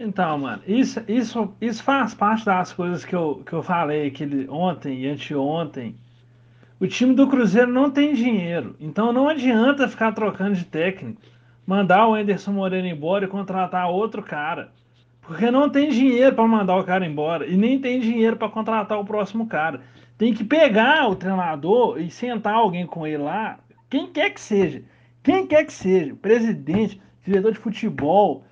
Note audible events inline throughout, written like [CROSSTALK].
Então, mano, isso, isso, isso faz parte das coisas que eu, que eu falei aquele, ontem e anteontem. O time do Cruzeiro não tem dinheiro, então não adianta ficar trocando de técnico, mandar o Anderson Moreira embora e contratar outro cara. Porque não tem dinheiro para mandar o cara embora e nem tem dinheiro para contratar o próximo cara. Tem que pegar o treinador e sentar alguém com ele lá, quem quer que seja, quem quer que seja, presidente, diretor de futebol,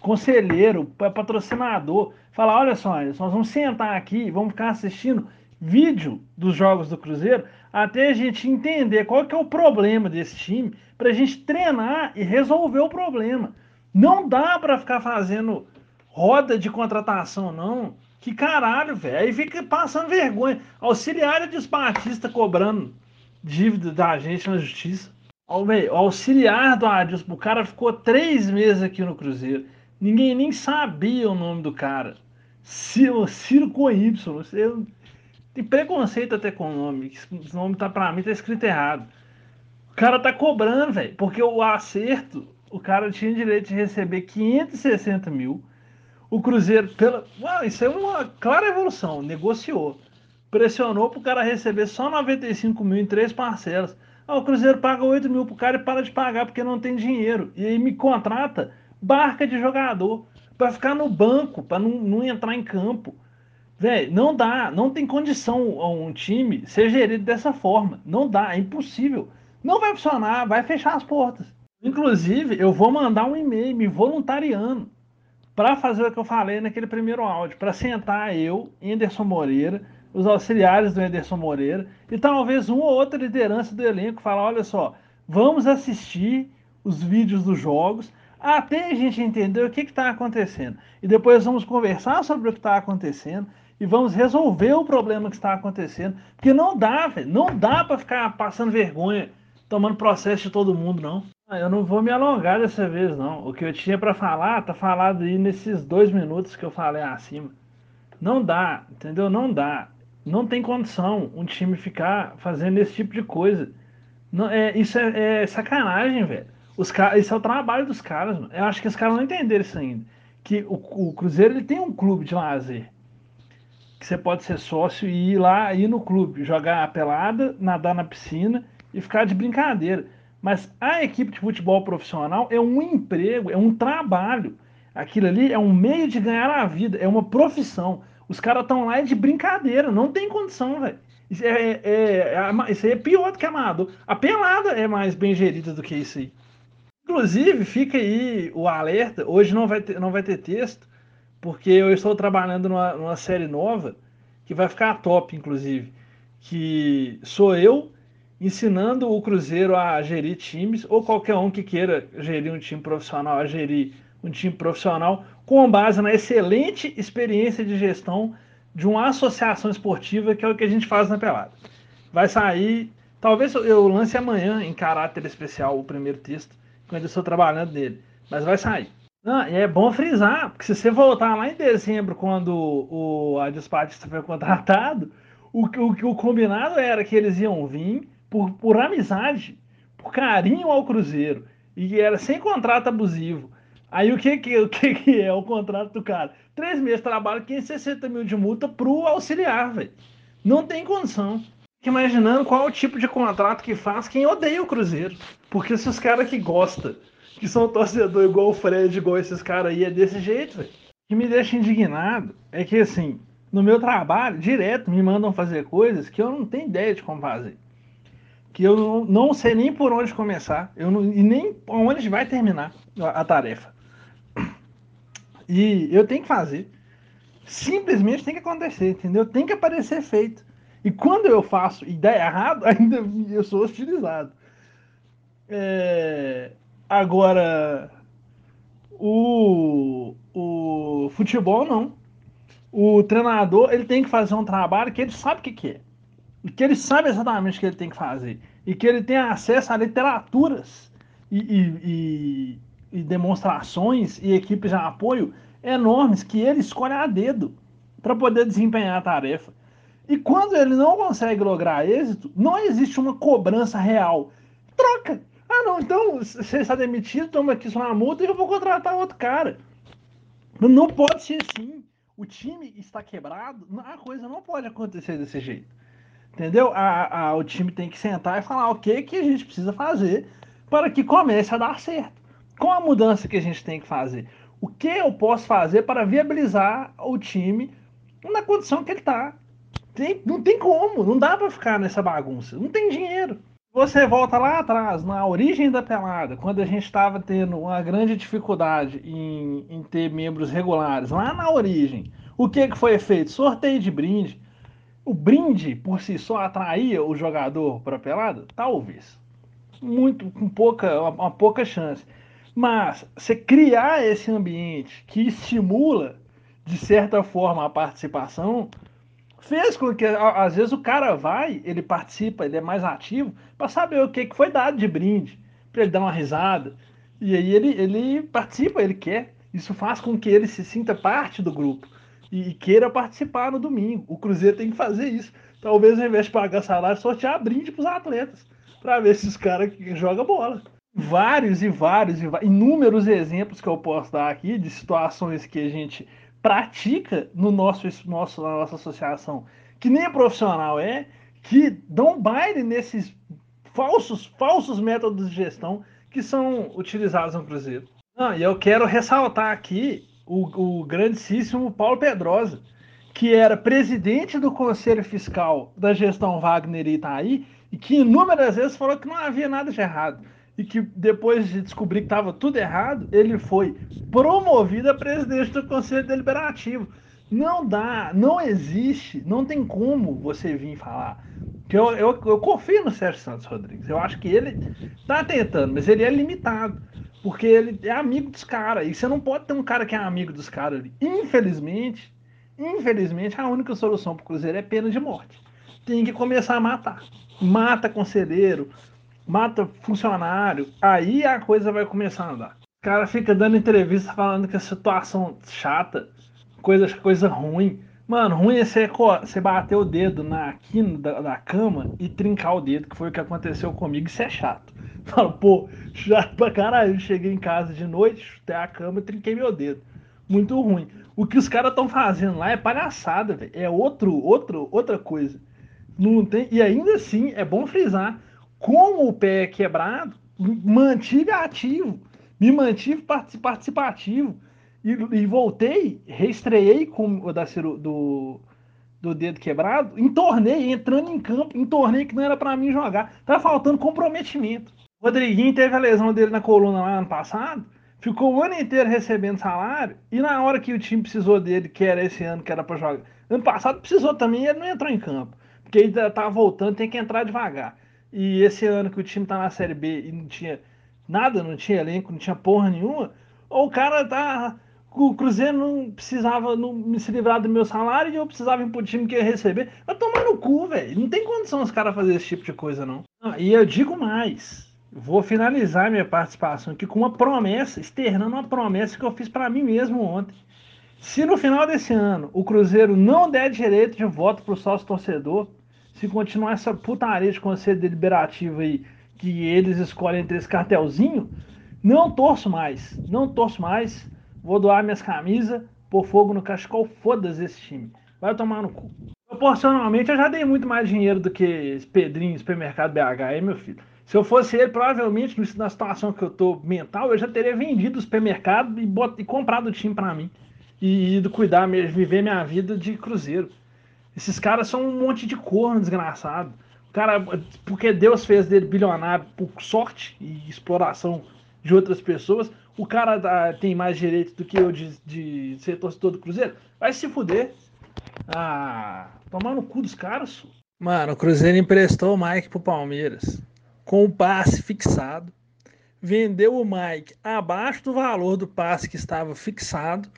conselheiro, patrocinador, falar: olha só, nós vamos sentar aqui, vamos ficar assistindo vídeo dos jogos do Cruzeiro até a gente entender qual que é o problema desse time, para a gente treinar e resolver o problema. Não dá para ficar fazendo roda de contratação, não. Que caralho, velho. Aí fica passando vergonha. Auxiliar de Batista cobrando dívida da gente na justiça. O auxiliar do Adilson, o cara ficou três meses aqui no Cruzeiro. Ninguém nem sabia o nome do cara. Ciro, Ciro com Y. Você tem preconceito até com o nome. Esse nome tá pra mim, tá escrito errado. O cara tá cobrando, velho. Porque o acerto, o cara tinha direito de receber 560 mil o Cruzeiro, pela. Uau, isso é uma clara evolução. Negociou. Pressionou para o cara receber só 95 mil em três parcelas. Ah, o Cruzeiro paga 8 mil pro cara e para de pagar porque não tem dinheiro. E aí me contrata barca de jogador para ficar no banco, para não, não entrar em campo. Velho, não dá, não tem condição um time ser gerido dessa forma. Não dá, é impossível. Não vai funcionar, vai fechar as portas. Inclusive, eu vou mandar um e-mail me voluntariando para fazer o que eu falei naquele primeiro áudio, para sentar eu, Anderson Moreira, os auxiliares do Anderson Moreira e talvez uma ou outra liderança do elenco falar, olha só, vamos assistir os vídeos dos jogos até a gente entender o que está acontecendo. E depois vamos conversar sobre o que está acontecendo e vamos resolver o problema que está acontecendo. Porque não dá, velho, não dá para ficar passando vergonha, tomando processo de todo mundo, não. Ah, eu não vou me alongar dessa vez, não. O que eu tinha para falar, tá falado aí nesses dois minutos que eu falei acima. Não dá, entendeu? Não dá. Não tem condição um time ficar fazendo esse tipo de coisa. Não, é, isso é, é sacanagem, velho. Os caras, isso é o trabalho dos caras, mano. Eu acho que os caras não entenderam isso ainda. Que o, o Cruzeiro ele tem um clube de lazer. Que você pode ser sócio e ir lá, ir no clube, jogar a pelada, nadar na piscina e ficar de brincadeira. Mas a equipe de futebol profissional é um emprego, é um trabalho. Aquilo ali é um meio de ganhar a vida, é uma profissão. Os caras estão lá de brincadeira, não tem condição, velho. Isso, é, é, é, isso aí é pior do que amador. A pelada é mais bem gerida do que isso aí. Inclusive, fica aí o alerta. Hoje não vai ter, não vai ter texto, porque eu estou trabalhando numa, numa série nova que vai ficar top, inclusive. Que sou eu ensinando o Cruzeiro a gerir times, ou qualquer um que queira gerir um time profissional, a gerir um time profissional, com base na excelente experiência de gestão de uma associação esportiva, que é o que a gente faz na Pelada. Vai sair, talvez eu lance amanhã em caráter especial o primeiro texto, quando eu estou trabalhando nele, mas vai sair. Não, é bom frisar, porque se você voltar lá em dezembro, quando o Adilson Batista foi contratado, o, o, o combinado era que eles iam vir por, por amizade, por carinho ao Cruzeiro, e era sem contrato abusivo. Aí o que, que, o que, que é o contrato do cara? Três meses de trabalho, 560 mil de multa pro auxiliar, velho. Não tem condição. Fico imaginando qual é o tipo de contrato que faz quem odeia o Cruzeiro. Porque se os caras que gostam, que são torcedor igual o Fred, igual esses caras aí, é desse jeito, velho. O que me deixa indignado é que, assim, no meu trabalho, direto me mandam fazer coisas que eu não tenho ideia de como fazer que eu não, sei nem por onde começar eu não, e nem onde vai terminar a, a tarefa. E eu tenho que fazer. Simplesmente tem que acontecer, entendeu? Tem que aparecer feito. E quando eu faço e dá errado, [LAUGHS] ainda eu sou hostilizado. É... Agora, o, o futebol não. O treinador ele tem que fazer um trabalho que ele sabe o que, que é que ele sabe exatamente o que ele tem que fazer e que ele tem acesso a literaturas e, e, e, e demonstrações e equipes de apoio enormes que ele escolhe a dedo para poder desempenhar a tarefa. E quando ele não consegue lograr êxito, não existe uma cobrança real. Troca! Ah, não, então você está demitido, toma aqui sua multa e eu vou contratar outro cara. Não pode ser assim. O time está quebrado, a coisa não pode acontecer desse jeito. Entendeu? A, a, o time tem que sentar e falar o que, que a gente precisa fazer para que comece a dar certo. Qual a mudança que a gente tem que fazer? O que eu posso fazer para viabilizar o time na condição que ele está? Não tem como, não dá para ficar nessa bagunça. Não tem dinheiro. Você volta lá atrás, na origem da pelada, quando a gente estava tendo uma grande dificuldade em, em, ter membros regulares, lá na origem, o que, que foi feito? Sorteio de brinde. O brinde por si só atraía o jogador para a pelada? Talvez. Muito, com pouca, uma, uma pouca chance. Mas você criar esse ambiente que estimula, de certa forma, a participação, fez com que, às vezes, o cara vai, ele participa, ele é mais ativo, para saber o que, que foi dado de brinde, para ele dar uma risada. E aí ele, ele participa, ele quer. Isso faz com que ele se sinta parte do grupo e, e queira participar no domingo. O Cruzeiro tem que fazer isso. Talvez, ao invés de pagar salário, sortear brinde para os atletas, para ver se os caras jogam bola vários e vários e inúmeros exemplos que eu posso dar aqui de situações que a gente pratica no nosso, nosso na nossa associação, que nem profissional é, que dão baile nesses falsos falsos métodos de gestão que são utilizados no Cruzeiro. Ah, e eu quero ressaltar aqui o, o grandíssimo Paulo Pedrosa, que era presidente do Conselho Fiscal da gestão Wagner Itaí e que inúmeras vezes falou que não havia nada de errado e que depois de descobrir que estava tudo errado, ele foi promovido a presidente do Conselho Deliberativo. Não dá, não existe, não tem como você vir falar. Que eu, eu, eu confio no Sérgio Santos Rodrigues. Eu acho que ele está tentando, mas ele é limitado. Porque ele é amigo dos caras. E você não pode ter um cara que é amigo dos caras ali. Infelizmente, infelizmente, a única solução para o Cruzeiro é pena de morte. Tem que começar a matar. Mata conselheiro, mata funcionário, aí a coisa vai começar a andar. O cara fica dando entrevista falando que a situação chata, coisa, coisa ruim. Mano, ruim é você, você bater o dedo na quina da, da, cama e trincar o dedo, que foi o que aconteceu comigo. Isso é chato. [LAUGHS] Falo, pô, chato pra caralho. Cheguei em casa de noite, chutei a cama e trinquei meu dedo. Muito ruim. O que os caras estão fazendo lá é palhaçada. É outro, outro, outra coisa. Não tem, e ainda assim, é bom frisar, com o pé quebrado, mantive ativo, me mantive participativo e, e voltei, reestreiei com o da do, do dedo quebrado, em torneio, entrando em campo, em torneio que não era para mim jogar. Tá faltando comprometimento. O Rodriguinho teve a lesão dele na coluna lá ano passado, ficou o ano inteiro recebendo salário, e na hora que o time precisou dele, que era esse ano que era para jogar, ano passado precisou também, ele não entrou em campo, porque ele tá voltando, tem que entrar devagar. E esse ano que o time tá na Série B e não tinha nada, não tinha elenco, não tinha porra nenhuma, ou o cara tá. O Cruzeiro não precisava não, se livrar do meu salário e eu precisava ir pro time que ia receber. Vai tomar no cu, velho. Não tem condição os caras fazer esse tipo de coisa, não. Ah, e eu digo mais. Vou finalizar minha participação aqui com uma promessa, externando uma promessa que eu fiz para mim mesmo ontem. Se no final desse ano o Cruzeiro não der direito de voto pro sócio torcedor, se continuar essa putaria de conselho deliberativo aí, que eles escolhem entre esse cartelzinho, não torço mais. Não torço mais. Vou doar minhas camisas, pôr fogo no cachecol, foda-se esse time. Vai tomar no cu. Proporcionalmente, eu já dei muito mais dinheiro do que esse Pedrinho, supermercado BH, aí, meu filho. Se eu fosse ele, provavelmente, na situação que eu tô mental, eu já teria vendido o supermercado e, bot... e comprado o time para mim. E ido cuidar, viver minha vida de cruzeiro. Esses caras são um monte de corno desgraçado. O cara, porque Deus fez dele bilionário por sorte e exploração de outras pessoas, o cara dá, tem mais direito do que eu de, de ser torcedor do Cruzeiro? Vai se fuder. Ah, tomar no cu dos caras. Mano, o Cruzeiro emprestou o Mike pro Palmeiras com o passe fixado. Vendeu o Mike abaixo do valor do passe que estava fixado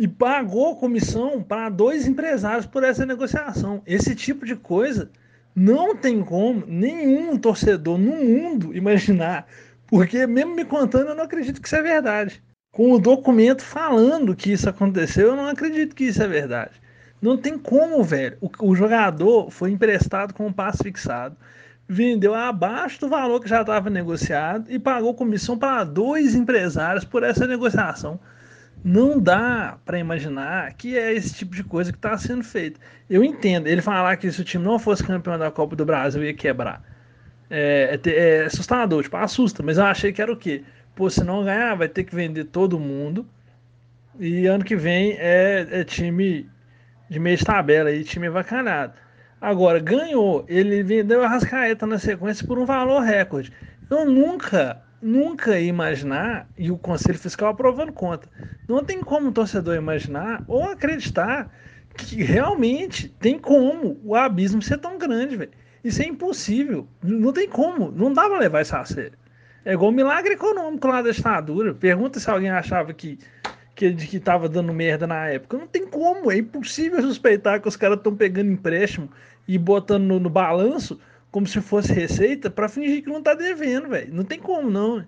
e pagou comissão para dois empresários por essa negociação. Esse tipo de coisa não tem como nenhum torcedor no mundo [LAUGHS] imaginar, porque mesmo me contando, eu não acredito que isso é verdade. Com o documento falando que isso aconteceu, eu não acredito que isso é verdade. Não tem como, velho. O, o jogador foi emprestado com um passe fixado, vendeu abaixo do valor que já estava negociado e pagou comissão para dois empresários por essa negociação não dá para imaginar que é esse tipo de coisa que está sendo feito. Eu entendo, ele falar que se o time não fosse campeão da Copa do Brasil ia quebrar. É, é, é assustador, tipo, assusta, mas eu achei que era o quê? Pô, se não ganhar, vai ter que vender todo mundo. E ano que vem é, é time de meio de tabela aí, time vacanado. Agora, ganhou, ele vendeu a Rascaeta na sequência por um valor recorde. Eu nunca nunca imaginar, e o Conselho Fiscal aprovando conta, não tem como o torcedor imaginar ou acreditar que realmente tem como o abismo ser tão grande, velho. Isso é impossível. Não tem como. Não dá pra levar isso a sério. É igual o milagre econômico lá da ditadura. Pergunta se alguém achava que que, que tava dando merda na época. Não tem como. É impossível suspeitar que os caras estão pegando empréstimo e botando no, no balanço como se fosse receita para fingir que não tá devendo, velho. Não tem como, não.